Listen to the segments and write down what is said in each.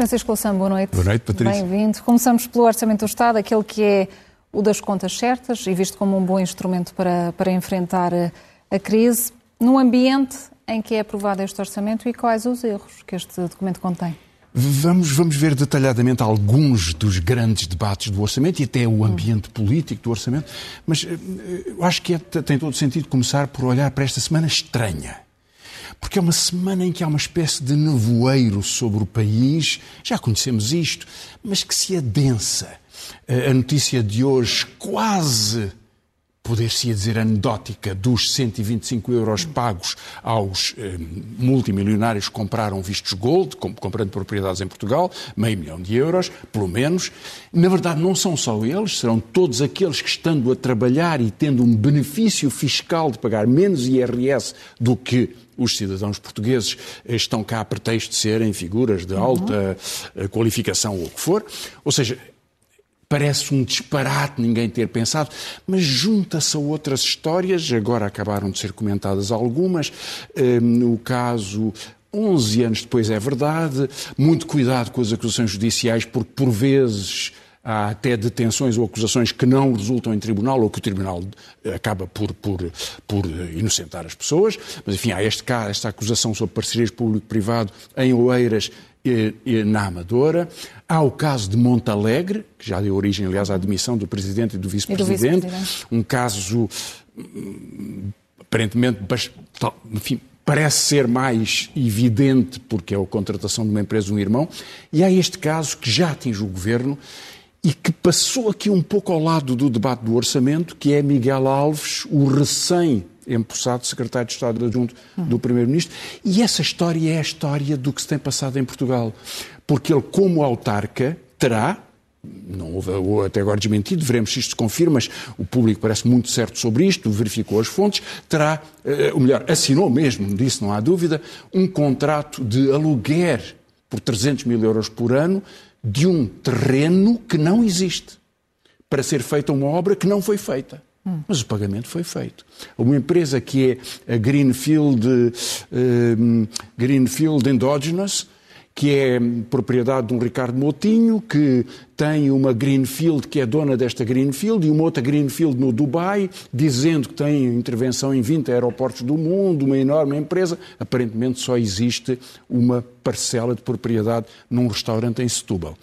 Francisco Louçã, boa noite. Boa noite, Patrícia. Bem-vindo. Começamos pelo Orçamento do Estado, aquele que é o das contas certas e visto como um bom instrumento para, para enfrentar a, a crise, num ambiente em que é aprovado este orçamento e quais os erros que este documento contém? Vamos, vamos ver detalhadamente alguns dos grandes debates do orçamento e até o ambiente político do orçamento, mas eh, eu acho que é, tem todo sentido começar por olhar para esta semana estranha porque é uma semana em que há uma espécie de nevoeiro sobre o país, já conhecemos isto, mas que se adensa. A notícia de hoje quase poder-se dizer anedótica, dos 125 euros pagos aos eh, multimilionários que compraram vistos gold, comprando propriedades em Portugal, meio milhão de euros, pelo menos. Na verdade, não são só eles, serão todos aqueles que, estando a trabalhar e tendo um benefício fiscal de pagar menos IRS do que os cidadãos portugueses estão cá a pretexto de serem figuras de alta uhum. qualificação ou o que for. Ou seja, parece um disparate ninguém ter pensado, mas junta-se a outras histórias, agora acabaram de ser comentadas algumas, eh, no caso 11 anos depois é verdade, muito cuidado com as acusações judiciais, porque por vezes há até detenções ou acusações que não resultam em tribunal ou que o tribunal eh, acaba por, por, por inocentar as pessoas. Mas, enfim, há este esta acusação sobre parcerias público-privado em Oeiras e, e, na Amadora. Há o caso de Montalegre, que já deu origem, aliás, à admissão do Presidente e do Vice-Presidente. Vice um caso, hum, aparentemente, enfim, parece ser mais evidente porque é a contratação de uma empresa de um irmão. E há este caso que já atinge o Governo e que passou aqui um pouco ao lado do debate do orçamento, que é Miguel Alves, o recém-empossado secretário de Estado adjunto do Primeiro-Ministro. E essa história é a história do que se tem passado em Portugal. Porque ele, como autarca, terá, não houve até agora desmentido, veremos se isto se confirma, mas o público parece muito certo sobre isto, verificou as fontes, terá, eh, ou melhor, assinou mesmo, disso não há dúvida, um contrato de aluguer por 300 mil euros por ano de um terreno que não existe para ser feita uma obra que não foi feita. Mas o pagamento foi feito. Uma empresa que é a Greenfield, uh, Greenfield Endogenous, que é propriedade de um Ricardo Moutinho, que tem uma Greenfield que é dona desta Greenfield e uma outra Greenfield no Dubai, dizendo que tem intervenção em 20 aeroportos do mundo, uma enorme empresa. Aparentemente só existe uma parcela de propriedade num restaurante em Setúbal.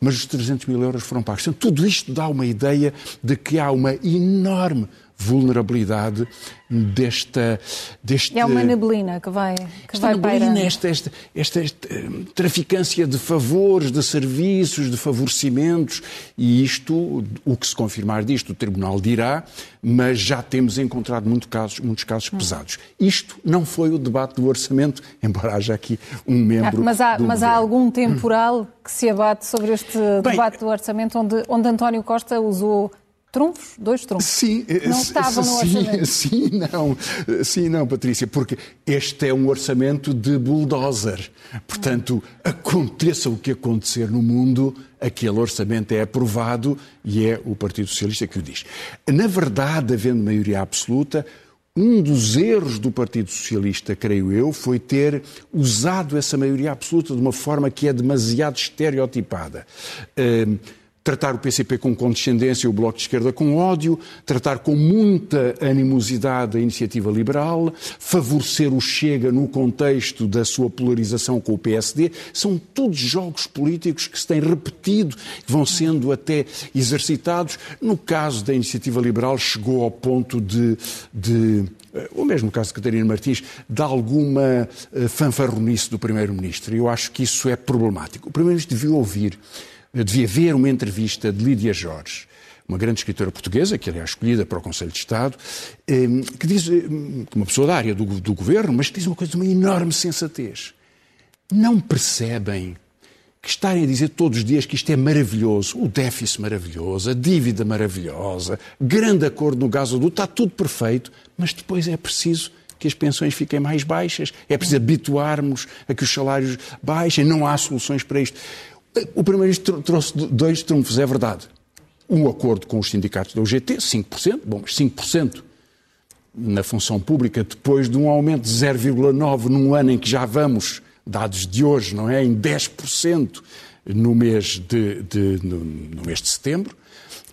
Mas os 300 mil euros foram pagos. Tudo isto dá uma ideia de que há uma enorme vulnerabilidade desta, deste... É uma neblina que vai, que esta vai neblina, esta, esta, esta, esta, eh, traficância de favores, de serviços, de favorecimentos, e isto, o que se confirmar disto, o Tribunal dirá, mas já temos encontrado muito casos, muitos casos hum. pesados. Isto não foi o debate do orçamento, embora haja aqui um membro. Ah, mas há, mas há algum temporal que se abate sobre este Bem, debate do orçamento, onde, onde António Costa usou trunfos, dois trunfos. Sim, não eh, estavam no orçamento. Sim, não, sim, não, Patrícia, porque este é um orçamento de bulldozer. Portanto, aconteça o que acontecer no mundo, aquele orçamento é aprovado e é o Partido Socialista que o diz. Na verdade, havendo maioria absoluta, um dos erros do Partido Socialista, creio eu, foi ter usado essa maioria absoluta de uma forma que é demasiado estereotipada. Uh, tratar o PCP com condescendência e o Bloco de Esquerda com ódio, tratar com muita animosidade a iniciativa liberal, favorecer o Chega no contexto da sua polarização com o PSD. São todos jogos políticos que se têm repetido, vão sendo até exercitados. No caso da iniciativa liberal, chegou ao ponto de, de eh, o mesmo caso de Catarina Martins, de alguma eh, fanfarronice do Primeiro-Ministro. Eu acho que isso é problemático. O Primeiro-Ministro devia ouvir devia ver uma entrevista de Lídia Jorge, uma grande escritora portuguesa, que aliás escolhida para o Conselho de Estado, ehm, que diz, ehm, uma pessoa da área do, do governo, mas que diz uma coisa de uma enorme sensatez. Não percebem que estarem a dizer todos os dias que isto é maravilhoso, o déficit maravilhoso, a dívida maravilhosa, grande acordo no gasoduto, está tudo perfeito, mas depois é preciso que as pensões fiquem mais baixas, é preciso habituarmos a que os salários baixem, não há soluções para isto. O Primeiro-Ministro trouxe dois trunfos, é verdade. um acordo com os sindicatos da UGT, 5%, bom, mas 5% na função pública, depois de um aumento de 0,9% num ano em que já vamos, dados de hoje, não é? Em 10% no mês de, de no, no mês de setembro.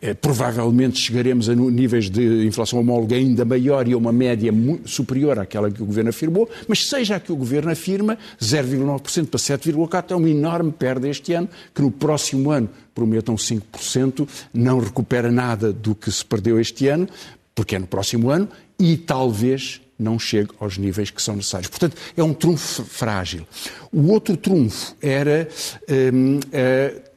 É, provavelmente chegaremos a níveis de inflação homóloga ainda maior e a uma média superior àquela que o Governo afirmou, mas seja a que o Governo afirma, 0,9% para 7,4% é uma enorme perda este ano, que no próximo ano prometam 5%, não recupera nada do que se perdeu este ano, porque é no próximo ano, e talvez não chegue aos níveis que são necessários. Portanto, é um trunfo frágil. O outro trunfo era hum,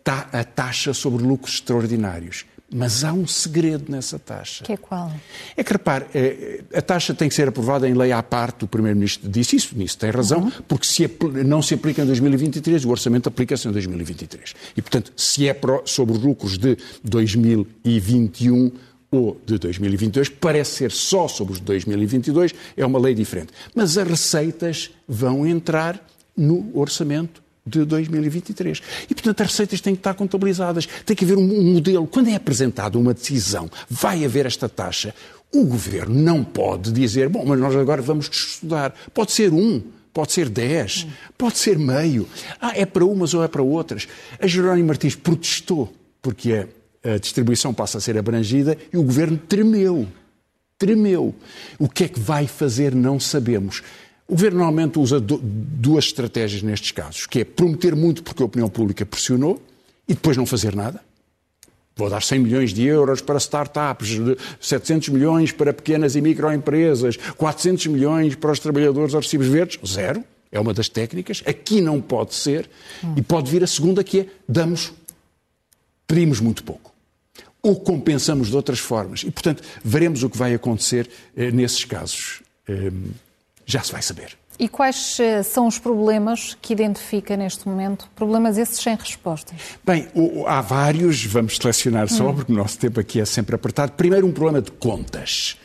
a taxa sobre lucros extraordinários. Mas há um segredo nessa taxa. Que é qual? É que, repare, é, a taxa tem que ser aprovada em lei à parte, o Primeiro-Ministro disse isso, nisso tem razão, uhum. porque se não se aplica em 2023, o orçamento aplica-se em 2023. E, portanto, se é sobre os lucros de 2021 ou de 2022, parece ser só sobre os de 2022, é uma lei diferente. Mas as receitas vão entrar no orçamento de 2023. E, portanto, as receitas têm que estar contabilizadas. Tem que haver um modelo. Quando é apresentada uma decisão, vai haver esta taxa, o governo não pode dizer, bom, mas nós agora vamos estudar. Pode ser um, pode ser dez, pode ser meio. Ah, é para umas ou é para outras. A Jerónimo Martins protestou porque a, distribuição passa a ser abrangida e o governo tremeu. Tremeu. O que é que vai fazer, não sabemos. O governo normalmente usa duas estratégias nestes casos, que é prometer muito porque a opinião pública pressionou e depois não fazer nada. Vou dar 100 milhões de euros para startups, 700 milhões para pequenas e microempresas, 400 milhões para os trabalhadores aos recibos verdes. Zero. É uma das técnicas. Aqui não pode ser. E pode vir a segunda, que é damos, pedimos muito pouco. Ou compensamos de outras formas. E, portanto, veremos o que vai acontecer eh, nesses casos. Eh, já se vai saber. E quais eh, são os problemas que identifica neste momento? Problemas esses sem respostas? Bem, há vários, vamos selecionar só, hum. porque o nosso tempo aqui é sempre apertado. Primeiro, um problema de contas.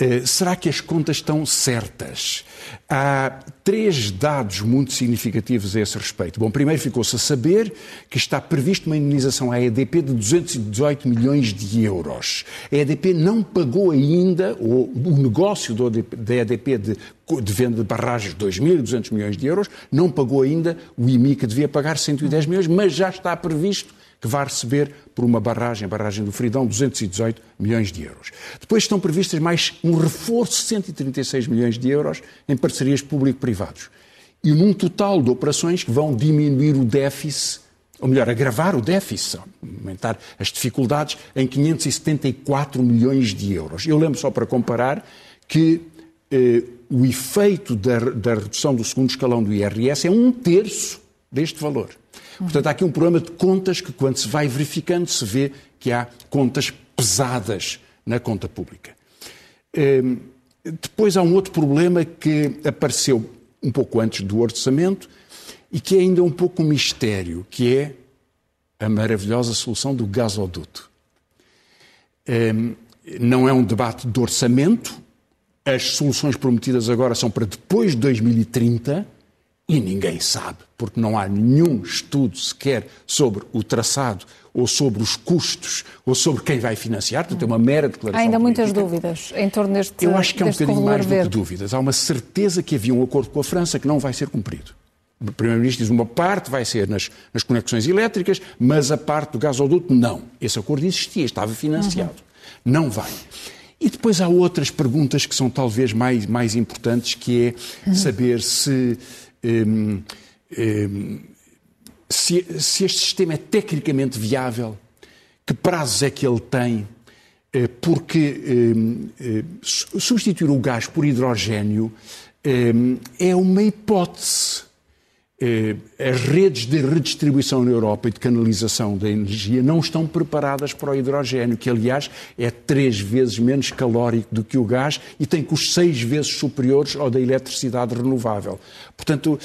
Uh, será que as contas estão certas? Há três dados muito significativos a esse respeito. Bom, primeiro ficou-se a saber que está previsto uma indenização à EDP de 218 milhões de euros. A EDP não pagou ainda, o negócio da EDP de, de venda de barragens, 2.200 milhões de euros, não pagou ainda o IMI que devia pagar 110 milhões, mas já está previsto que vai receber por uma barragem, a barragem do Fridão, 218 milhões de euros. Depois estão previstas mais um reforço de 136 milhões de euros em parcerias público-privados. E num total de operações que vão diminuir o déficit, ou melhor, agravar o déficit, aumentar as dificuldades, em 574 milhões de euros. Eu lembro só para comparar que eh, o efeito da, da redução do segundo escalão do IRS é um terço deste valor. Portanto, há aqui um problema de contas que, quando se vai verificando, se vê que há contas pesadas na conta pública. Ehm, depois há um outro problema que apareceu um pouco antes do orçamento e que é ainda um pouco um mistério, que é a maravilhosa solução do gasoduto. Ehm, não é um debate de orçamento, as soluções prometidas agora são para depois de 2030 e ninguém sabe, porque não há nenhum estudo sequer sobre o traçado ou sobre os custos ou sobre quem vai financiar, portanto é uma mera declaração. Há ainda política. muitas dúvidas em torno deste Eu acho que é um bocadinho mais do que dúvidas. Há uma certeza que havia um acordo com a França que não vai ser cumprido. O Primeiro-Ministro diz uma parte vai ser nas, nas, conexões elétricas, mas a parte do gasoduto não. Esse acordo existia, estava financiado. Uhum. Não vai. E depois há outras perguntas que são talvez mais, mais importantes, que é uhum. saber se um, um, se, se, este sistema é tecnicamente viável, que prazos é que ele tem, eh, porque um, eh, substituir o gás por hidrogênio é uma hipótese. Eh, as redes de redistribuição na Europa e de canalização da energia não estão preparadas para o hidrogênio, que aliás é três vezes menos calórico do que o gás e tem custos seis vezes superiores ao da eletricidade renovável. Portanto,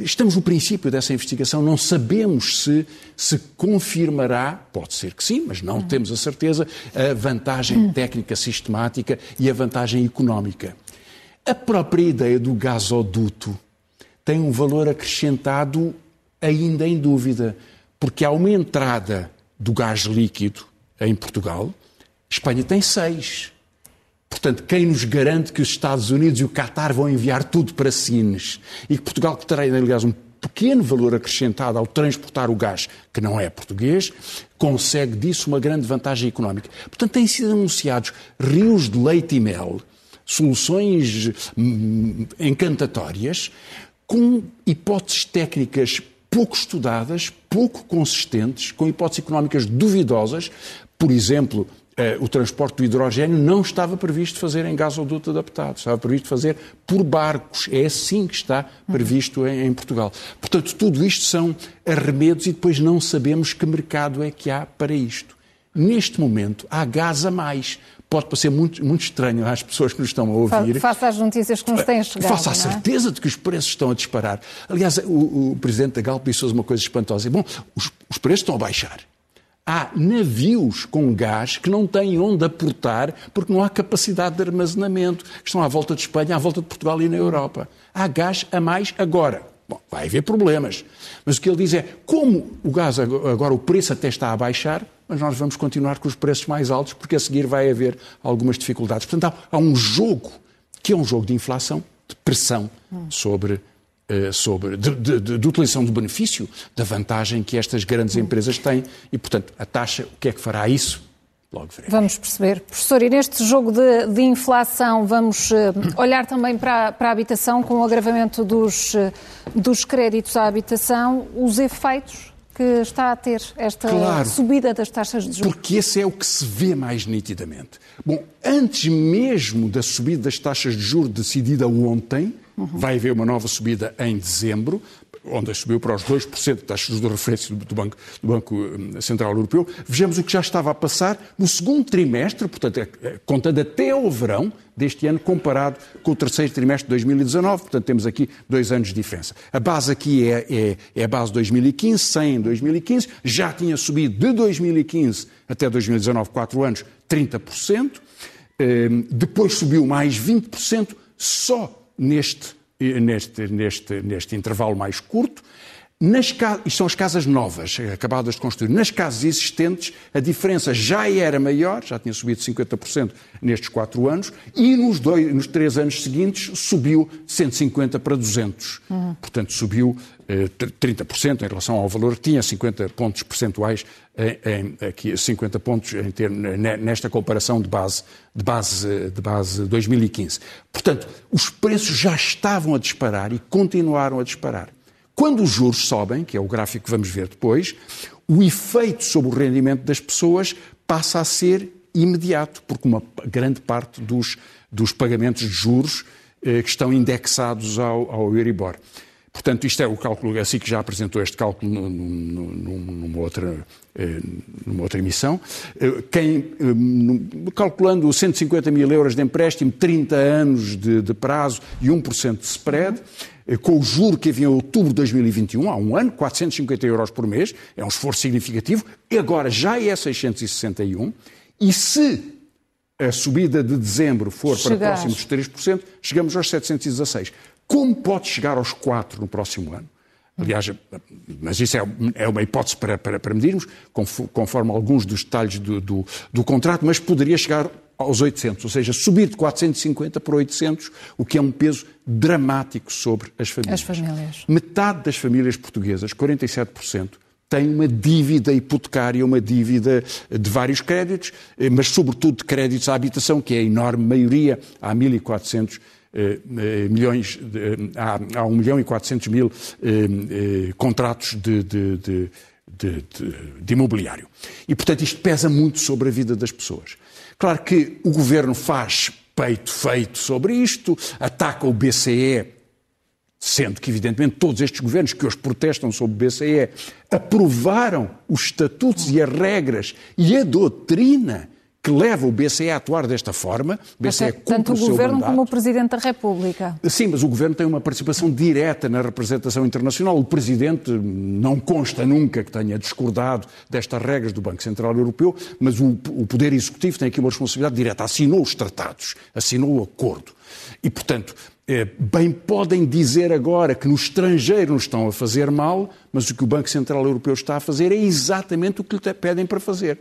estamos no princípio dessa investigação, não sabemos se se confirmará, pode ser que sim, mas não hum. temos a certeza, a vantagem hum. técnica sistemática e a vantagem económica. A própria ideia do gasoduto tem um valor acrescentado ainda em dúvida, porque há uma entrada do gás líquido em Portugal, Espanha tem seis. Portanto, quem nos garante que os Estados Unidos e o Qatar vão enviar tudo para Sines e que Portugal, que terá, aliás, um pequeno valor acrescentado ao transportar o gás, que não é português, consegue disso uma grande vantagem económica. Portanto, têm sido anunciados rios de leite e mel, soluções hum, encantatórias, com hipóteses técnicas pouco estudadas, pouco consistentes, com hipóteses económicas duvidosas. Por exemplo, eh, o transporte do hidrogênio não estava previsto fazer em gasoduto adaptado, estava previsto fazer por barcos. É assim que está previsto em, em, Portugal. Portanto, tudo isto são arremedos e depois não sabemos que mercado é que há para isto. Neste momento, há gás a mais. Pode parecer muito, muito estranho às pessoas que nos estão a ouvir. Faça as notícias que nos têm chegado. Faça a é? certeza de que os preços estão a disparar. Aliás, o, o Presidente da Galp disse uma coisa espantosa. Bom, os, os preços estão a baixar há navios com gás que não têm onde aportar porque não há capacidade de armazenamento, que estão à volta de Espanha, à volta de Portugal e na Europa. Há gás a mais agora. Bom, vai haver problemas. Mas o que ele diz é, como o gás agora o preço até está a baixar, mas nós vamos continuar com os preços mais altos porque a seguir vai haver algumas dificuldades. Portanto, há, há um jogo que é um jogo de inflação, de pressão sobre eh, sobre, de, de, de, de, utilização do benefício, da vantagem que estas grandes empresas têm. E, portanto, a taxa, o que é que fará isso? Logo veremos. Vamos perceber. Professor, e neste jogo de, inflação, vamos uh, olhar também para, para, a habitação, com o agravamento dos, uh, dos créditos à habitação, os efeitos que está a ter esta claro, subida das taxas de juros? Porque esse é o que se vê mais nitidamente. Bom, antes mesmo da subida das taxas de juros decidida ontem, Uhum. Vai haver uma nova subida em dezembro, onde subiu para os 2% das taxas de referência do Banco, do Banco hum, Central Europeu. Vejamos o que já estava a passar no segundo trimestre, portanto, é, é, contando até ao verão deste ano, comparado com o terceiro trimestre de 2019. Portanto, temos aqui dois anos de diferença. A base aqui é, é, é a base de 2015, 100 em 2015. Já tinha subido de 2015 até 2019, 4 anos, 30%. Hum, depois subiu mais 20% só neste, neste, neste, neste intervalo mais curto. Nas, isto são as casas novas, acabadas de construir. Nas casas existentes, a diferença já era maior, já tinha subido 50% nestes quatro anos, e nos, dois, nos três anos seguintes subiu 150 para 200. Uhum. Portanto, subiu 30% em relação ao valor que tinha, 50 pontos percentuais, em, em, aqui, 50 pontos em ter, nesta comparação de base, de, base, de base 2015. Portanto, os preços já estavam a disparar e continuaram a disparar. Quando os juros sobem, que é o gráfico que vamos ver depois, o efeito sobre o rendimento das pessoas passa a ser imediato, porque uma grande parte dos, dos pagamentos de juros eh, que estão indexados ao, ao Euribor. Portanto, isto é o cálculo, assim que já apresentou este cálculo numa outra, eh, numa outra emissão. Eh, quem, eh, calculando 150 mil euros de empréstimo, 30 anos de, de prazo e 1% de spread, com o juro que havia em outubro de 2021, há um ano, 450 euros por mês, é um esforço significativo, e agora já é 661, e se a subida de dezembro for para próximos de 3%, chegamos aos 716. Como pode chegar aos 4 no próximo ano? Aliás, mas isso é, é uma hipótese para, para, para medirmos, conforme alguns dos detalhes do, do, do, contrato, mas poderia chegar aos 800, ou seja, subir de 450 para 800, o que é um peso dramático sobre as famílias. As famílias. Metade das famílias portuguesas, 47%, tem uma dívida hipotecária, uma dívida de vários créditos, eh, mas sobretudo de créditos à habitação, que é a enorme maioria, há 1.400 eh, eh, milhões, de, há, há 1 milhão e 400 mil eh, contratos de, de, de de, de, de, imobiliário. E, portanto, isto pesa muito sobre a vida das pessoas. Claro que o governo faz peito feito sobre isto, ataca o BCE, sendo que, evidentemente, todos estes governos que hoje protestam sobre o BCE aprovaram os estatutos e as regras e a doutrina que leva o BCE a atuar desta forma. O BCE Até, tanto o, o Governo mandato. como o Presidente da República. Sim, mas o Governo tem uma participação direta na representação internacional. O Presidente não consta nunca que tenha discordado destas regras do Banco Central Europeu, mas o, o Poder Executivo tem aqui uma responsabilidade direta. Assinou os tratados, assinou o acordo. E, portanto, eh, bem podem dizer agora que no estrangeiro nos estão a fazer mal, mas o que o Banco Central Europeu está a fazer é exatamente o que lhe pedem para fazer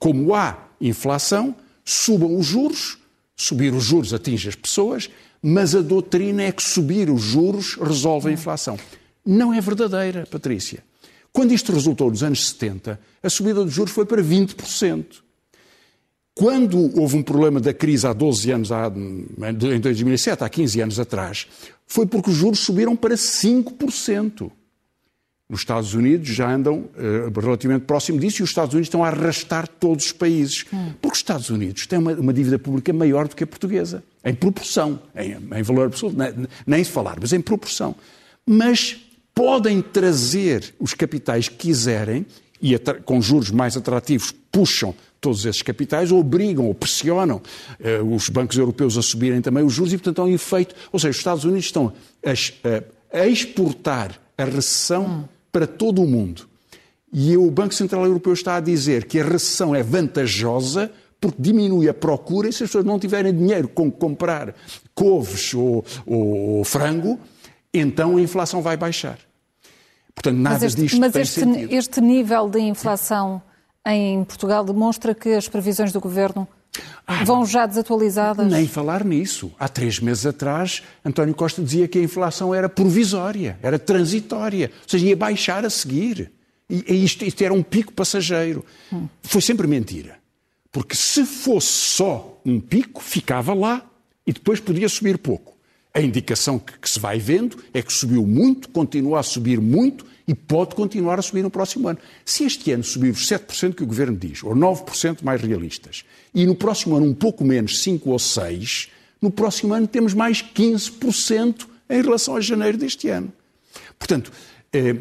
como há inflação, subam os juros, subir os juros atinge as pessoas, mas a doutrina é que subir os juros resolve a inflação. Não é verdadeira, Patrícia. Quando isto resultou nos anos 70, a subida dos juros foi para 20%. Quando houve um problema da crise há 12 anos, em 2007, há 15 anos atrás, foi porque os juros subiram para 5%. Os Estados Unidos já andam uh, relativamente próximo disso e os Estados Unidos estão a arrastar todos os países. Hum. Porque os Estados Unidos têm uma, uma, dívida pública maior do que a portuguesa, em proporção, em, em valor absoluto, nem, nem se falar, mas em proporção. Mas podem trazer os capitais que quiserem e com juros mais atrativos puxam todos esses capitais, obrigam ou pressionam uh, os bancos europeus a subirem também os juros e, portanto, há um efeito. Ou seja, os Estados Unidos estão a, a exportar a recessão hum. Para todo o mundo. E o Banco Central Europeu está a dizer que a recessão é vantajosa porque diminui a procura e se as pessoas não tiverem dinheiro com comprar couves ou, ou, ou frango, então a inflação vai baixar. Portanto, nada mas este, disto mas tem este, sentido. este nível de inflação em Portugal demonstra que as previsões do governo ah, vão já desatualizadas? Nem falar nisso. Há três meses atrás, António Costa dizia que a inflação era provisória, era transitória, ou seja, ia baixar a seguir. E isto, isto era um pico passageiro. Hum. Foi sempre mentira. Porque se fosse só um pico, ficava lá e depois podia subir pouco. A indicação que, que, se vai vendo é que subiu muito, continua a subir muito e pode continuar a subir no próximo ano. Se este ano subir os 7% que o Governo diz, ou 9% mais realistas, e no próximo ano um pouco menos, 5% ou 6%, no próximo ano temos mais 15% em relação a janeiro deste ano. Portanto, eh,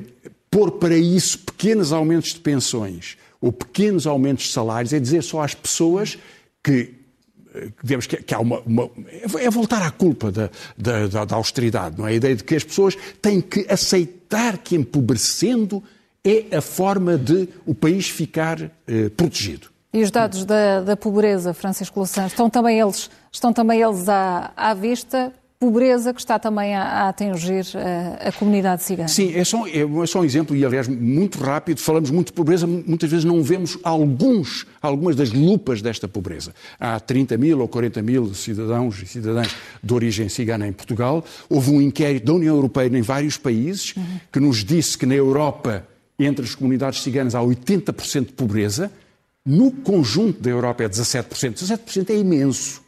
pôr para isso pequenos aumentos de pensões ou pequenos aumentos de salários é dizer só às pessoas que digamos que, que há uma, uma, é voltar à culpa da, da, da, austeridade, não é? A ideia de que as pessoas têm que aceitar que empobrecendo é a forma de o país ficar eh, protegido. E os dados da, da pobreza, Francisco Louçã, estão também eles, estão também eles à, à vista? Pobreza que está também a, a atingir a, eh, a, comunidade cigana. Sim, é só, é só um exemplo, e aliás, muito rápido, falamos muito de pobreza, muitas vezes não vemos alguns, algumas das lupas desta pobreza. Há 30 mil ou 40 mil cidadãos e cidadãs de origem cigana em Portugal. Houve um inquérito da União Europeia em vários países uhum. que nos disse que na Europa, entre as comunidades ciganas, há 80% de pobreza. No conjunto da Europa é 17%. 17% é imenso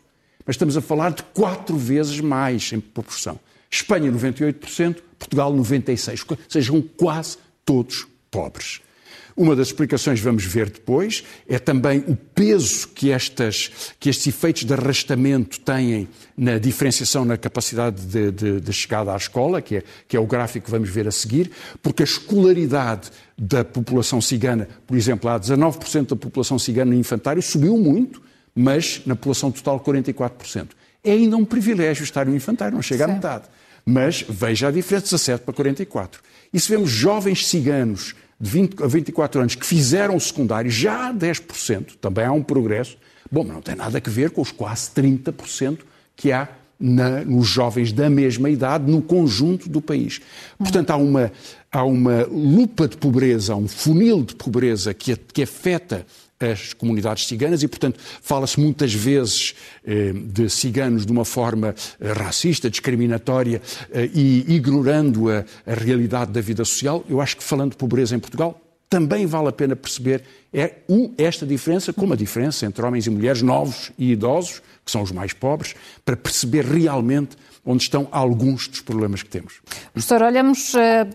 mas estamos a falar de quatro vezes mais em proporção. Espanha, 98%, Portugal, 96%. Sejam quase todos pobres. Uma das explicações, vamos ver depois, é também o peso que, estas, que estes efeitos de arrastamento têm na diferenciação na capacidade de, de, de chegada à escola, que é, que é o gráfico que vamos ver a seguir, porque a escolaridade da população cigana, por exemplo, há 19% da população cigana no infantário, subiu muito, mas na população total 44%. É ainda um privilégio estar no infantário, não chega Sim. à metade. Mas veja a diferença, 17 para 44. E se vemos jovens ciganos de 20 a 24 anos que fizeram o secundário, já há 10%, também há um progresso. Bom, mas não tem nada a ver com os quase 30% que há na, nos jovens da mesma idade no conjunto do país. Portanto, há uma, há uma lupa de pobreza, há um funil de pobreza que, que afeta as comunidades ciganas e, portanto, fala-se muitas vezes eh, de ciganos de uma forma eh, racista, discriminatória eh, e ignorando a, a, realidade da vida social. Eu acho que, falando de pobreza em Portugal, também vale a pena perceber é, um, esta diferença, como a diferença entre homens e mulheres novos e idosos, que são os mais pobres, para perceber realmente onde estão alguns dos problemas que temos. Professor, olhamos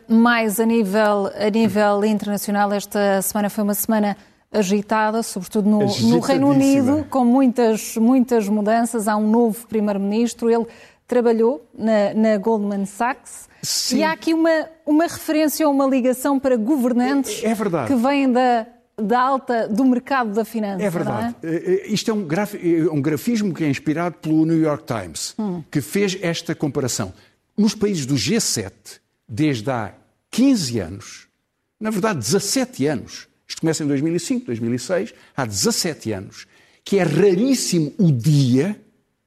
mais a nível, a nível internacional. Esta semana foi uma semana agitada, sobretudo no, no Reino Unido, com muitas, muitas mudanças. Há um novo primeiro-ministro, ele trabalhou na, na Goldman Sachs. Sim. E há aqui uma, uma referência ou uma ligação para governantes é, é que vêm da, da alta do mercado da finança. É verdade. É? Eh, isto é um, graf, é um, grafismo que é inspirado pelo New York Times, hum. que fez esta comparação. Nos países do G7, desde há 15 anos, na verdade 17 anos, isto começa em 2005, 2006, há 17 anos, que é raríssimo o dia,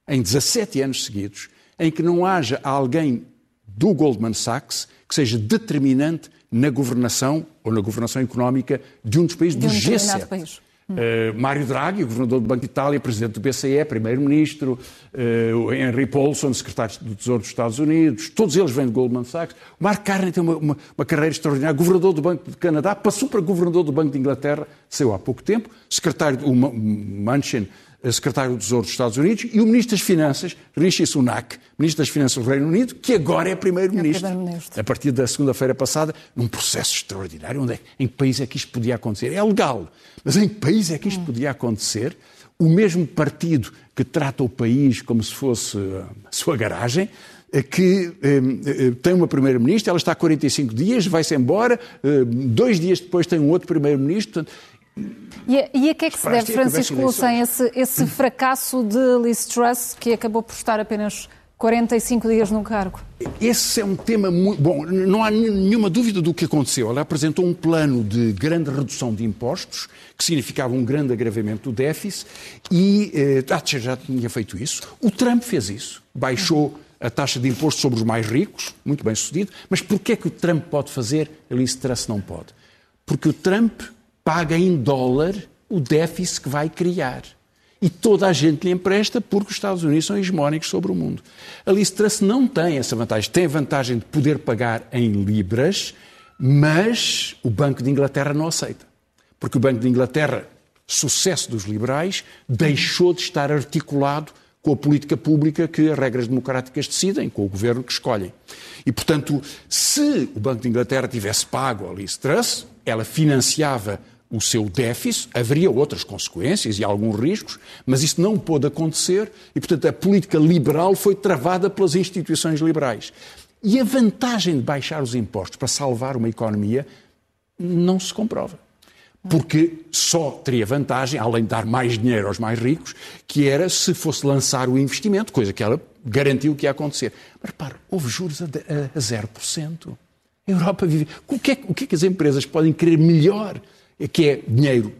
em 17 anos seguidos, em que não haja alguém do Goldman Sachs que seja determinante na governação ou na governação económica de um dos países de um do G7. País. Uh, Mário Draghi, governador do Banco de Itália, presidente do BCE, primeiro-ministro, uh, Henry Paulson, secretário do Tesouro dos Estados Unidos, todos eles vêm de Goldman Sachs. O Mark Carney tem uma, uma, uma, carreira extraordinária, governador do Banco de Canadá, passou para governador do Banco de Inglaterra, saiu há pouco tempo, secretário, o Manchin, secretário do Tesouro dos Estados Unidos, e o Ministro das Finanças, Rishi Sunak, Ministro das Finanças do Reino Unido, que agora é Primeiro-Ministro. É primeiro a partir da segunda-feira passada, num processo extraordinário. Onde é, em que país é que isto podia acontecer? É legal, mas em que país é que isto hum. podia acontecer? O mesmo partido que trata o país como se fosse a sua garagem, eh, que eh, eh, tem uma primeira-ministra, ela está há 45 dias, vai-se embora, eh, dois dias depois tem um outro primeiro-ministro. E a, e a que é que se deve, Francisco Louçã, esse, esse fracasso de Liz Truss, que acabou por estar apenas 45 dias no cargo? Esse é um tema muito. Bom, não há nenhuma dúvida do que aconteceu. Ela apresentou um plano de grande redução de impostos, que significava um grande agravamento do déficit, e eh, Thatcher já tinha feito isso. O Trump fez isso. Baixou a taxa de imposto sobre os mais ricos, muito bem sucedido. Mas porquê é que o Trump pode fazer, a Liz Truss não pode? Porque o Trump paga em dólar o déficit que vai criar. E toda a gente lhe empresta porque os Estados Unidos são hegemónicos sobre o mundo. A Liz Truss não tem essa vantagem. Tem a vantagem de poder pagar em libras, mas o Banco de Inglaterra não aceita. Porque o Banco de Inglaterra, sucesso dos liberais, deixou de estar articulado com a política pública que as regras democráticas decidem, com o governo que escolhem. E, portanto, se o Banco de Inglaterra tivesse pago a Liz Truss, ela financiava o seu déficit, haveria outras consequências e alguns riscos, mas isso não pôde acontecer e, portanto, a política liberal foi travada pelas instituições liberais. E a vantagem de baixar os impostos para salvar uma economia não se comprova. Porque só teria vantagem, além de dar mais dinheiro aos mais ricos, que era se fosse lançar o investimento, coisa que ela garantiu que ia acontecer. Mas repare, houve juros a, a, a 0%. A Europa vive. O que, é, o que é que as empresas podem querer melhor? Que é dinheiro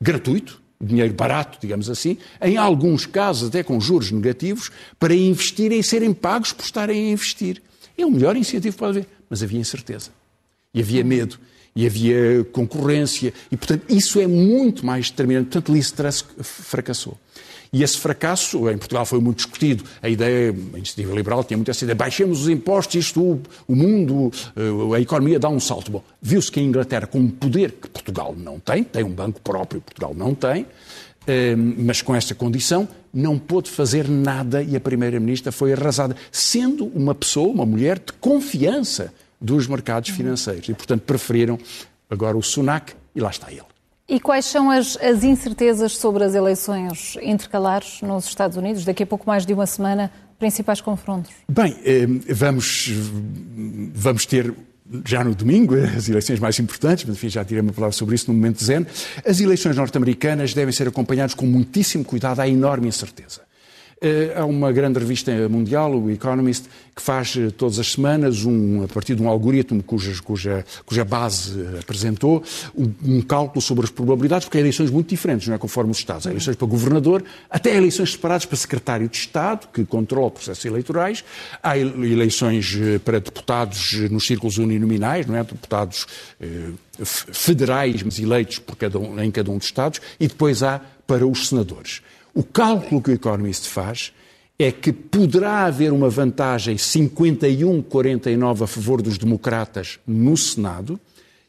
gratuito, dinheiro barato, digamos assim, em alguns casos até com juros negativos, para investirem e serem pagos por estarem a investir. É o melhor incentivo pode haver. Mas havia incerteza. E havia medo. E havia concorrência. E, portanto, isso é muito mais determinante. Portanto, Liz Truss fracassou. E esse fracasso, em Portugal foi muito discutido, a ideia, a iniciativa liberal tinha muito essa ideia, baixemos os impostos, isto, o, o mundo, eh, a economia dá um salto. Bom, viu-se que a Inglaterra, com um poder que Portugal não tem, tem um banco próprio, Portugal não tem, eh, mas com essa condição, não pôde fazer nada e a Primeira-Ministra foi arrasada, sendo uma pessoa, uma mulher de confiança dos mercados financeiros. E, portanto, preferiram agora o Sunak e lá está ele. E quais são as, as, incertezas sobre as eleições intercalares nos Estados Unidos? Daqui a pouco mais de uma semana, principais confrontos. Bem, eh, vamos, vamos ter já no domingo, as eleições mais importantes, mas enfim, já tirei uma palavra sobre isso no momento zen. As eleições norte-americanas devem ser acompanhadas com muitíssimo cuidado, há enorme incerteza. Eh, há uma grande revista mundial, o Economist, que faz eh, todas as semanas, um, a partir de um algoritmo cuja, cuja, cuja base eh, apresentou, um, um, cálculo sobre as probabilidades, porque há eleições muito diferentes, não é? Conforme os Estados. Há eleições para governador, até eleições separadas para secretário de Estado, que controla processos eleitorais. Há eleições para deputados nos círculos uninominais, não é? Deputados eh, federais, mas eleitos por cada um, em cada um dos Estados. E depois há para os senadores. O cálculo que o Economist faz é que poderá haver uma vantagem 51-49 a favor dos democratas no Senado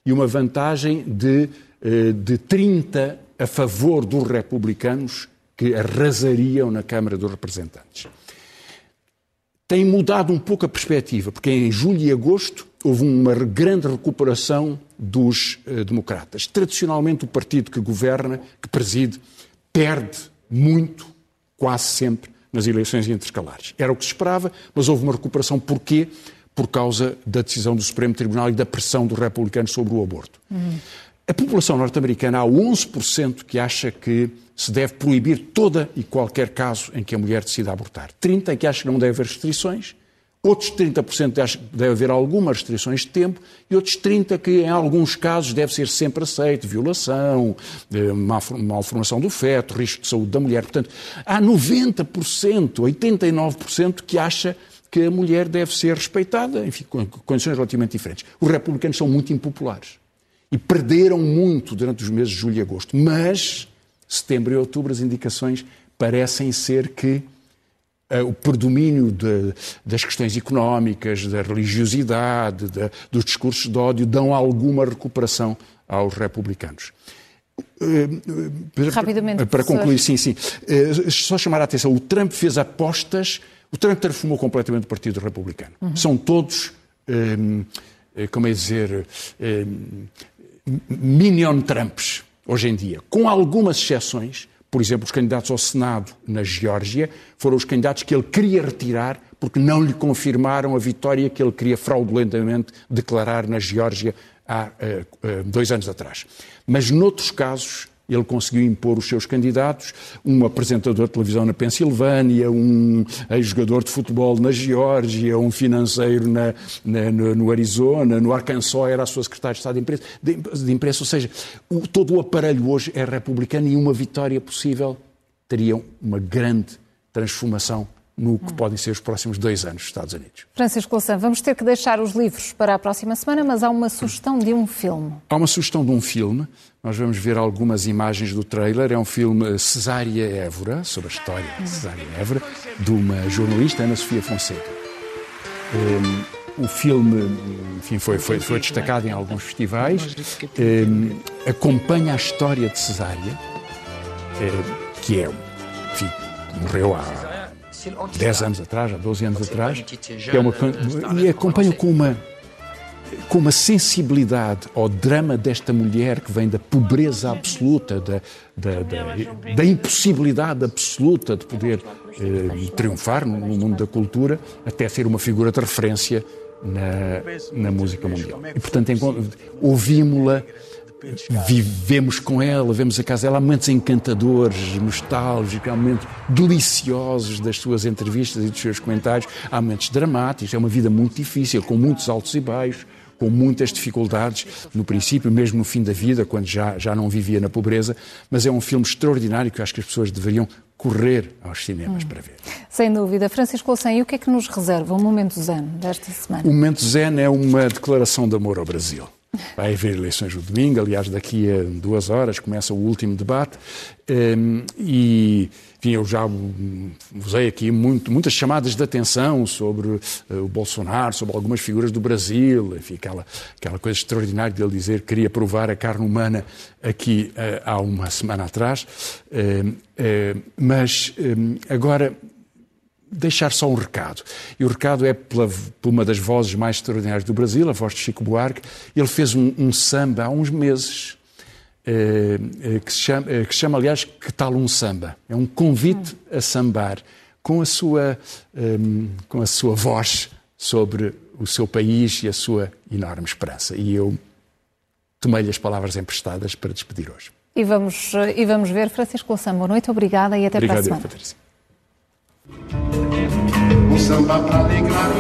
e uma vantagem de, eh, de 30 a favor dos republicanos que arrasariam na Câmara dos Representantes. Tem mudado um pouco a perspectiva, porque em julho e agosto houve uma grande recuperação dos eh, democratas. Tradicionalmente, o partido que governa, que preside, perde muito, quase sempre, nas eleições intercalares. Era o que se esperava, mas houve uma recuperação. Porquê? Por causa da decisão do Supremo Tribunal e da pressão dos republicanos sobre o aborto. Uhum. A população norte-americana, há 11% que acha que se deve proibir toda e qualquer caso em que a mulher decida abortar. 30% que acha que não deve haver restrições Outros 30% acham que deve haver algumas restrições de tempo e outros 30% que, em alguns casos, deve ser sempre aceito, violação, eh, malformação do feto, risco de saúde da mulher. Portanto, há 90%, 89% que acha que a mulher deve ser respeitada, enfim, com condições relativamente diferentes. Os republicanos são muito impopulares e perderam muito durante os meses de julho e agosto, mas Setembro e outubro, as indicações parecem ser que o predomínio de, das questões económicas, da religiosidade, de, dos discursos de ódio, dão alguma recuperação aos republicanos. Uh, Rapidamente. Para concluir, sim, sim. Só chamar a atenção: o Trump fez apostas, o Trump transformou completamente o Partido Republicano. Uhum. São todos, um, como é dizer, um, minion Trumps, hoje em dia, com algumas exceções por exemplo, os candidatos ao Senado na Geórgia foram os candidatos que ele queria retirar porque não lhe confirmaram a vitória que ele queria fraudulentamente declarar na Geórgia há uh, uh, dois anos atrás. Mas, noutros casos, ele conseguiu impor os seus candidatos, um apresentador de televisão na Pensilvânia, um ex-jogador de futebol na Geórgia, um financeiro na, na, no, no, Arizona, no Arkansas era a sua secretária de Estado de Imprensa. De, de imprensa ou seja, o, todo o aparelho hoje é republicano e uma vitória possível teria uma grande transformação no que podem ser os próximos dois anos dos Estados Unidos. Francisco Louçã, vamos ter que deixar os livros para a próxima semana, mas há uma sugestão de um filme. Há uma sugestão de um filme. Nós vamos ver algumas imagens do trailer. É um filme Cesária Évora, sobre a história de Cesária Évora, de uma jornalista, Ana Sofia Fonseca. Um, o filme enfim, foi, foi, foi, destacado em alguns festivais. Um, acompanha a história de Cesária, um, que é, enfim, morreu há 10 anos atrás, há 12 anos atrás, é uma, e acompanho com uma, com uma sensibilidade ao drama desta mulher que vem da pobreza absoluta, da, da, da, da impossibilidade absoluta de poder eh, triunfar no, no mundo da cultura, até ser uma figura de referência na, na música mundial. E, portanto, ouvimos-la vivemos com ela, vemos a casa dela. Há momentos encantadores, nostálgicos, há momentos deliciosos das suas entrevistas e dos seus comentários. Há momentos dramáticos, é uma vida muito difícil, com muitos altos e baixos, com muitas dificuldades no princípio, mesmo no fim da vida, quando já, já não vivia na pobreza. Mas é um filme extraordinário que eu acho que as pessoas deveriam correr aos cinemas hum. para ver. Sem dúvida. Francisco Louçã, e o que é que nos reserva o Momento Zen desta semana? O Momento Zen é uma declaração de amor ao Brasil. Vai haver eleições no domingo, aliás, daqui a duas horas começa o último debate. Um, e, enfim, eu já usei aqui muito, muitas chamadas de atenção sobre uh, o Bolsonaro, sobre algumas figuras do Brasil, enfim, aquela, aquela coisa extraordinária de ele dizer que queria provar a carne humana aqui uh, há uma semana atrás. Uh, mas um, agora deixar só um recado. E o recado é pela, por uma das vozes mais extraordinárias do Brasil, a voz de Chico Buarque. Ele fez um, um samba há uns meses, eh, eh, que, se chama, eh, que se chama, aliás, Que Tal Um Samba? É um convite a sambar com a sua, com a sua voz sobre o seu país e a sua enorme esperança. E eu tomei-lhe as palavras emprestadas para despedir hoje. E vamos, e vamos ver. Francisco Louçã, boa noite, obrigada e até Obrigado, para a semana. Patrícia. Samba pra alegrar